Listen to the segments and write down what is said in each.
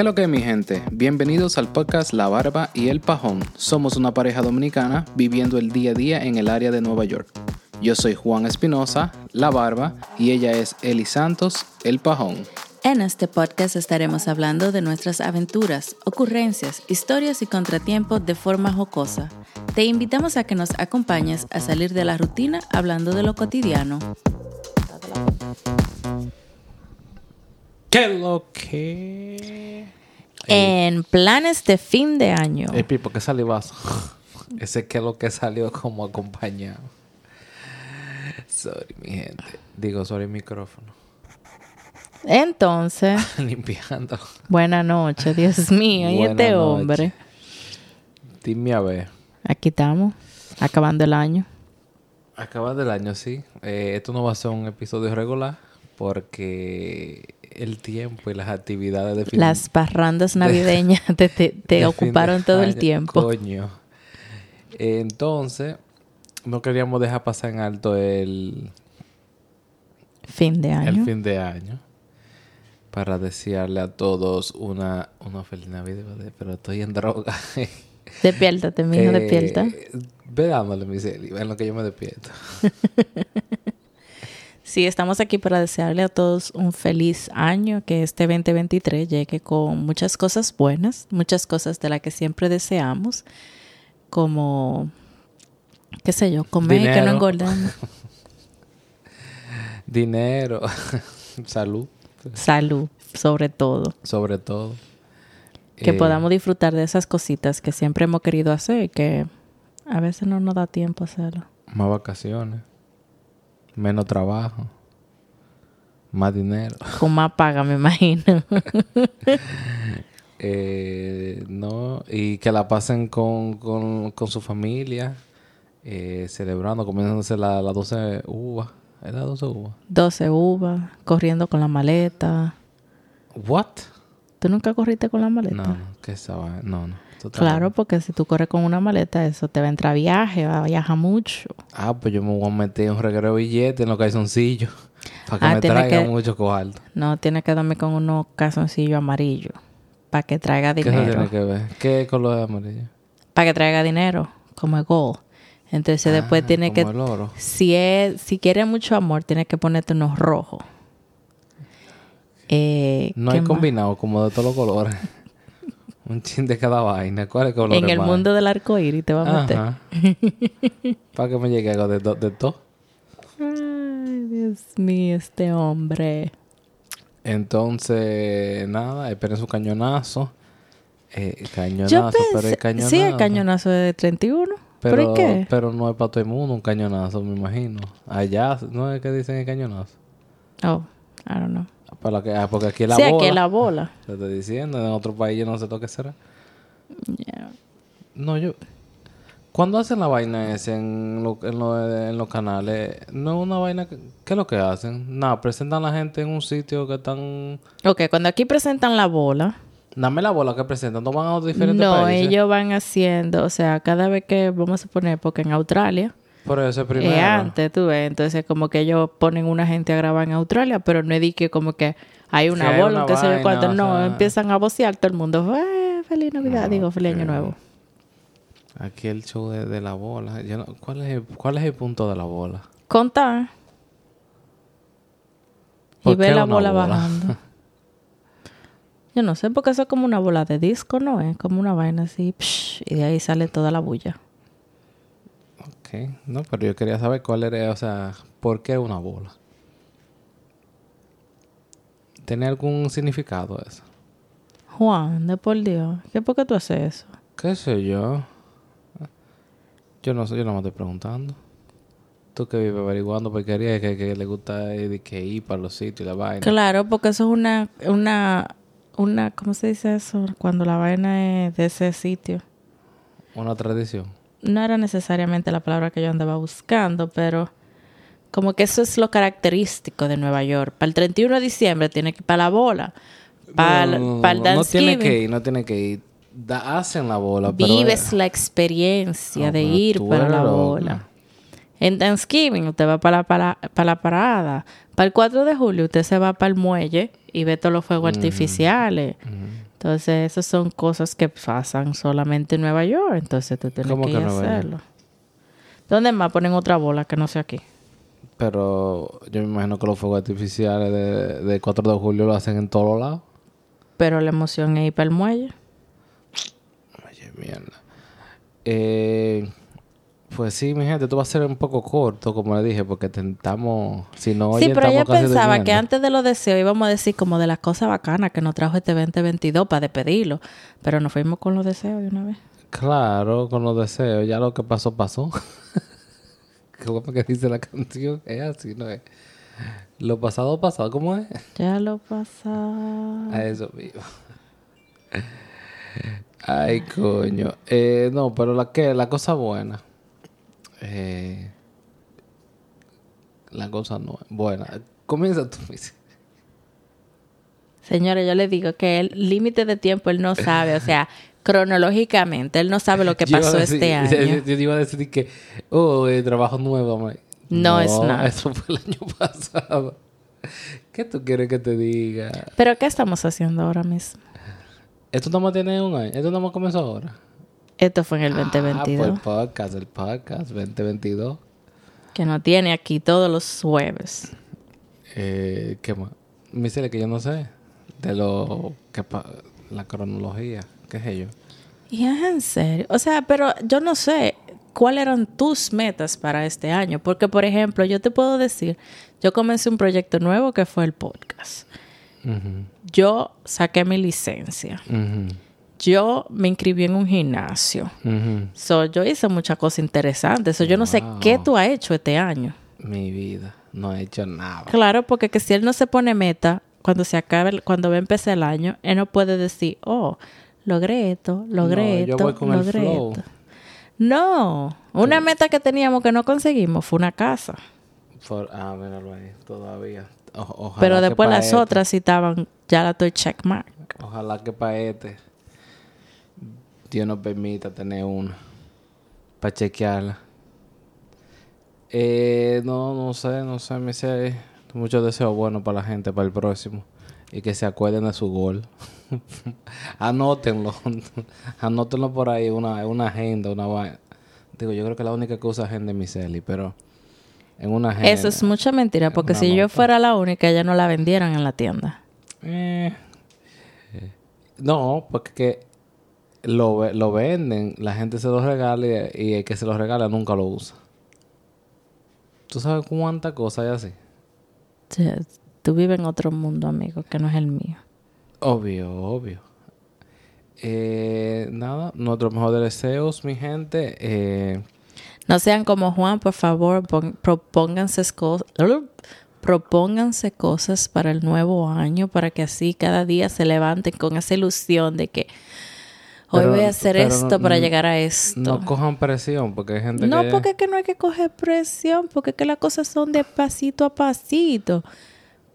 ¿Qué lo que mi gente? Bienvenidos al podcast La Barba y el Pajón. Somos una pareja dominicana viviendo el día a día en el área de Nueva York. Yo soy Juan Espinosa, La Barba, y ella es Eli Santos, el Pajón. En este podcast estaremos hablando de nuestras aventuras, ocurrencias, historias y contratiempos de forma jocosa. Te invitamos a que nos acompañes a salir de la rutina hablando de lo cotidiano. ¿Qué es lo que? En planes de fin de año. El pipo, ¿qué salivazo? Ese que es lo que salió como acompañado. Sorry, mi gente. Digo, sorry, micrófono. Entonces, Limpiando. buena noche, Dios mío, y este noche. hombre. Dime a ver. Aquí estamos, acabando el año. Acaba del año, sí. Eh, esto no va a ser un episodio regular porque el tiempo y las actividades de fin Las parrandas navideñas te, te- te de fin ocuparon todo el tiempo. Coño. Entonces, no queríamos dejar pasar en alto el, Fin de año. el fin de año para desearle a todos una, una feliz Navidad. Pero estoy en droga. Despiértate, mijo, Eh, despierta. Ve dándole, mi en lo que yo me despierto. Sí, estamos aquí para desearle a todos un feliz año, que este 2023 llegue con muchas cosas buenas, muchas cosas de las que siempre deseamos, como, qué sé yo, comer y que no Dinero. engordemos, Dinero, salud, salud, sobre todo, sobre todo. que Eh, podamos disfrutar de esas cositas que siempre hemos querido hacer y que a veces no nos da tiempo hacerlo. Más vacaciones, menos trabajo, más dinero. Con más paga, me imagino. Eh, no, y que la pasen con, con, con su familia, eh, celebrando, comiéndose las la 12 uvas. ¿Es la 12 uvas? 12 uvas, corriendo con la maleta. ¿What? ¿Tú nunca corriste con la maleta? No, que esa vaina- No, no. Claro, porque si tú corres con una maleta, eso te va a entrar viaje, va a viajar mucho. Ah, pues yo me voy a meter un reguero de billetes en los calzoncillos. Para que Ah, me traigan que- mucho cuarto. No, tienes que dormir con unos calzoncillos amarillos para que traiga ¿Qué eso dinero. tiene que ver? ¿Qué color es amarillo? Para que traiga dinero, como el gold. Entonces después Ah, tiene que, el oro. si es, si quieres mucho amor, tienes que ponerte unos rojos. Eh, No ¿qué hay más? combinado como de todos los colores. Un chin de cada vaina. ¿Cuál es color? En el mundo del arco iris te va a meter. Ajá. Para que me llegue algo de, to- de todo. Ay, Dios mío, este hombre. Entonces, nada, esperen su cañonazo. Eh, cañonazo, Yo pero pensé, el cañonazo. sí, el cañonazo de 31. ¿Pero, Pero, ¿y qué? pero no es para todo el mundo un cañonazo, me imagino. Allá, ¿no es que dicen el cañonazo? Oh, I don't know. Para que, ah, porque aquí es la sí, bola. aquí es la bola. Te estoy diciendo, en otro país yo no sé lo que será. Yeah. No, yo... Cuando hacen la vaina esa en, lo- en, lo- en los canales, no es una vaina... Que, ¿Qué es lo que hacen? Nada, presentan a la gente en un sitio que están... Ok, cuando aquí presentan la bola, Dame la bola que presentan, no van a los diferentes no, países. ellos van haciendo, o sea, cada vez que vamos a poner, porque en Australia, Por eso es primero. eh, antes, tú ves, entonces como que ellos ponen una gente a grabar en Australia, pero no es que como que hay una Que bola, que sé yo cuánto, o no, sea- empiezan a vocear todo el mundo, "Eh, feliz Navidad, digo, feliz año nuevo. Aquí el show de, de la bola. Yo no- ¿cuál, es el, ¿Cuál es el punto de la bola? Contar y ¿Por ver qué la bola bola? bajando. Yo no sé, porque eso es como una bola de disco, ¿no? Es como una vaina así, psh, y de ahí sale toda la bulla. Ok, no, pero yo quería saber cuál era, o sea, ¿por qué una bola? ¿Tiene algún significado eso? Juan, de por Dios, ¿qué por qué tú haces eso? ¿Qué sé yo? Yo no sé, yo no me estoy preguntando. Tú que vives averiguando porquería que, que le gusta ir, que ir para los sitios y la vaina. Claro, porque eso es una, una, una, ¿cómo se dice eso? Cuando la vaina es de ese sitio. Una tradición. No era necesariamente la palabra que yo andaba buscando, pero como que eso es lo característico de Nueva York. Para el 31 de diciembre tiene que ir para la bola. Para, No, el- no, para el no, no tiene que ir, no tiene que ir. Da- hacen la bola, pero... Vives la experiencia de ir para la bola. En Thanksgiving usted va para la, para, para la parada. Para el 4 de julio usted se va para el muelle y ve todos los fuegos artificiales. Entonces, esas son cosas que pasan solamente en Nueva York. Entonces, tú tienes ¿Cómo que, que York? hacerlo. ¿Dónde más ponen otra bola que no sea aquí? Pero yo me imagino que los fuegos artificiales de, de 4 de julio lo hacen en todos lados. Pero la emoción es ir para el muelle. Oye, mierda. Eh, pues sí, mi gente, esto va a ser un poco corto, como le dije, porque tentamos... Si no, sí, pero casi pensaba que antes de los deseos íbamos a decir como de las cosas bacanas que nos trajo este 2022 para despedirlo. Pero nos fuimos con los deseos de una vez. Claro, con los deseos. Ya lo que pasó, pasó. ¿Cómo que dice la canción? Es así, ¿no es? Lo pasado, pasado. ¿Cómo es? Ya lo pasaba. A eso mismo. Ay, coño. Eh, no, pero la que, la cosa buena. Eh, la cosa no buena. Comienza tú. Señores, yo le digo que el límite de tiempo él no sabe, o sea, cronológicamente, él no sabe lo que pasó decir- este año. Yo, iba a decir que, oh, eh, trabajo nuevo. No, es nada. Eso fue el año pasado. ¿Qué tú quieres que te diga? Pero ¿qué estamos haciendo ahora mismo? Esto no más tiene un año. Esto no más comenzó ahora. Esto fue en el Ah, pues 2022, el podcast, el podcast 2022. que nos tiene aquí todos los jueves. Eh, ¿Qué más? Me dice que yo no sé. De lo que pa- la cronología. ¿Qué es ello? Y es en serio. O sea, pero yo no sé cuáles eran tus metas para este año. Porque, por ejemplo, yo te puedo decir, yo comencé un proyecto nuevo que fue el podcast. Yo saqué mi licencia. ujú, Yo me inscribí en un gimnasio. So, yo hice muchas cosas interesantes. So, yo no sé qué tú has hecho este año. Mi vida. No he hecho nada. Claro, porque que si él no se pone meta, cuando se acabe, el- cuando va a empezar el año, él no puede decir, oh, logré esto, logré No, yo esto, voy con el logré flow. esto. No, una meta que teníamos que no conseguimos fue una casa. For- ah, míralo ahí. Todavía. O- Pero después las este- otras sí estaban, ya la estoy checkmark. Ojalá que para este Dios nos permita tener una para chequearla. Eh, no, no sé, no sé, me sé muchos deseos buenos para la gente para el próximo y que se acuerden de su gol. Anótenlo, anótenlo por ahí una, una agenda, una vaina. Digo, yo creo que la única que usa agenda es Miseli, pero en una agenda. Eso es mucha mentira, porque si yo fuera la única, ya no la vendieran en la tienda. Eh, no, porque que lo, lo venden, la gente se lo regala y, el que se lo regala nunca lo usa. ¿Tú sabes cuántas cosas hay así? Sea, tú vives en otro mundo, amigo, que no es el mío. Obvio, obvio. Eh, nada, nuestros mejores deseos, mi gente. Eh, No sean como Juan, por favor, propónganse, cos- propónganse cosas para el nuevo año, para que así cada día se levanten con esa ilusión de que hoy Pero- voy a hacer esto no- para llegar a esto. no cojan presión, porque hay gente No, que... porque es que no hay que coger presión, porque es que las cosas son de pasito a pasito.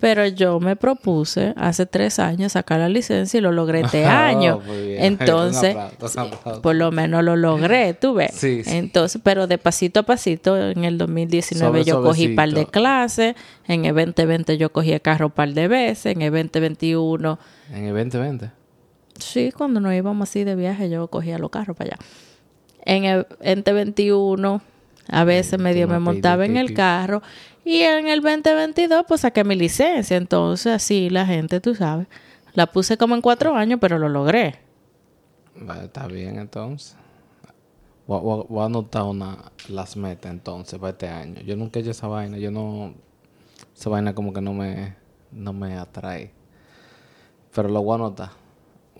Pero yo me propuse hace tres años sacar la licencia y lo logré este Ah, año. muy bien. Entonces, Un aplauso, un aplauso. por lo menos lo logré, tú ves. Sí, sí. Entonces, pero de pasito a pasito, en el 2019 Suave, yo cogí suavecito. par de clases, en el 2020 yo cogí el carro par de veces, en el 2021, En el 2020. Sí, cuando nos íbamos así de viaje yo cogía los carros para allá. En el 2021 a veces medio me montaba en el carro y en el 2022 pues saqué mi licencia. Entonces así la gente, tú sabes, la puse como en cuatro años, pero lo logré. Vale, está bien entonces. Voy, voy- voy a anotar una, las metas entonces para este año. Yo nunca he hecho esa vaina. Yo no... Esa vaina como que no me, no me atrae. Pero lo voy a anotar.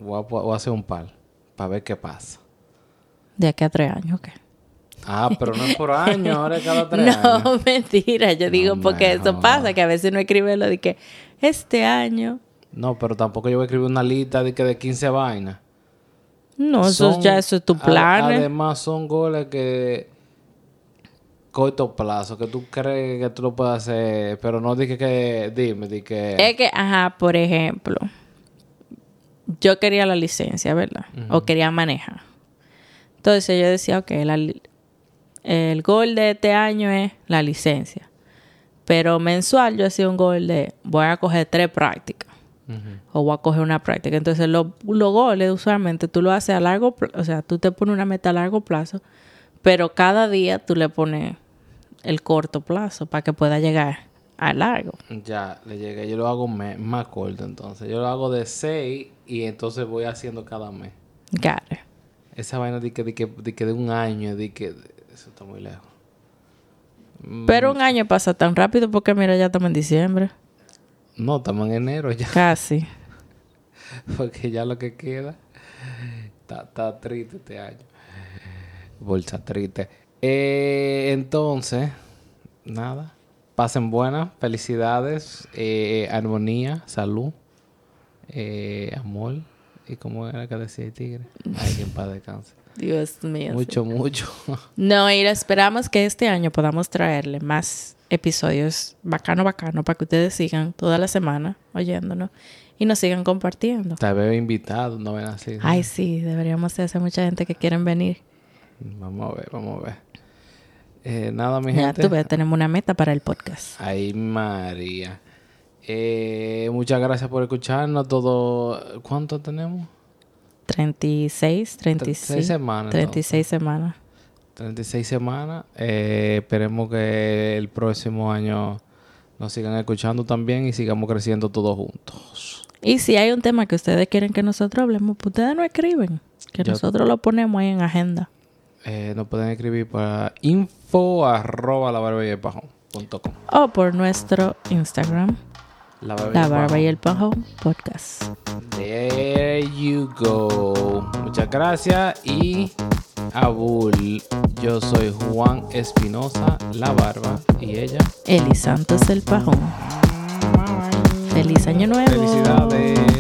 Voy a, voy a hacer un par para ver qué pasa. De aquí a tres años, ¿qué? Ah, pero no es por año, ahora es cada tres No, años. mentira. Yo digo No porque eso pasa, que a veces no escribe lo de que este año. No, pero tampoco yo voy a escribir una lista de que de 15 vainas. No, eso Son- ya eso es tu plan. ¿eh? Además, son goles que corto plazo, que tú crees que tú lo puedes hacer, pero no dije que, dime, di que... Es que, ajá, por ejemplo, yo quería la licencia, ¿verdad? O quería manejar. Entonces yo decía, ok, la el gol de este año es la licencia. Pero mensual yo hacía un gol de, voy a coger tres prácticas. o voy a coger una práctica. Entonces, los goles usualmente tú lo haces a largo plazo, o sea, tú te pones una meta a largo plazo, pero cada día tú le pones el corto plazo para que pueda llegar a largo. Ya, le llegué. Yo lo hago más corto, entonces. Yo lo hago de seis y entonces voy haciendo cada mes. Got Esa vaina de que, de que, de que de un año, de que... Eso está muy lejos. Pero un año pasa tan rápido porque mira, ya estamos en diciembre. No, estamos en enero ya. Casi. porque ya lo que queda está, triste este año. Bolsa triste. Eh, entonces, nada. Pasen buenas, felicidades, eh, armonía, salud, eh, amor. ¿Y cómo era que decía el tigre? Ay, que en descanse. Dios mío. Mucho, mucho. No, y esperamos que este año podamos traerle más episodios bacano, bacano, para que ustedes sigan toda la semana oyéndonos y nos sigan compartiendo. Tal vez invitados, no ven así. Ay, sí, deberíamos hacer mucha gente que quieren venir. Vamos a ver, vamos a ver. Eh, nada, mi gente. Ya tú ves, tenemos una meta para el podcast. Ay, María. Eh, muchas gracias por escucharnos. Todo, ¿Cuánto tenemos? 36, 36 semanas. 36 semanas. 36 semanas. Eh, esperemos que el próximo año nos sigan escuchando también y sigamos creciendo todos juntos. Y si hay un tema que ustedes quieren que nosotros hablemos, pues ustedes no escriben, que nosotros lo ponemos ahí en agenda. Eh, nos pueden escribir para info arroba la barba y el pajón o por nuestro Instagram la barba, y, el pajón. podcast. There you go. Muchas gracias y Abul. Yo soy Juan Espinosa la barba y ella. Eli Santos el pajón. Feliz año nuevo. Felicidades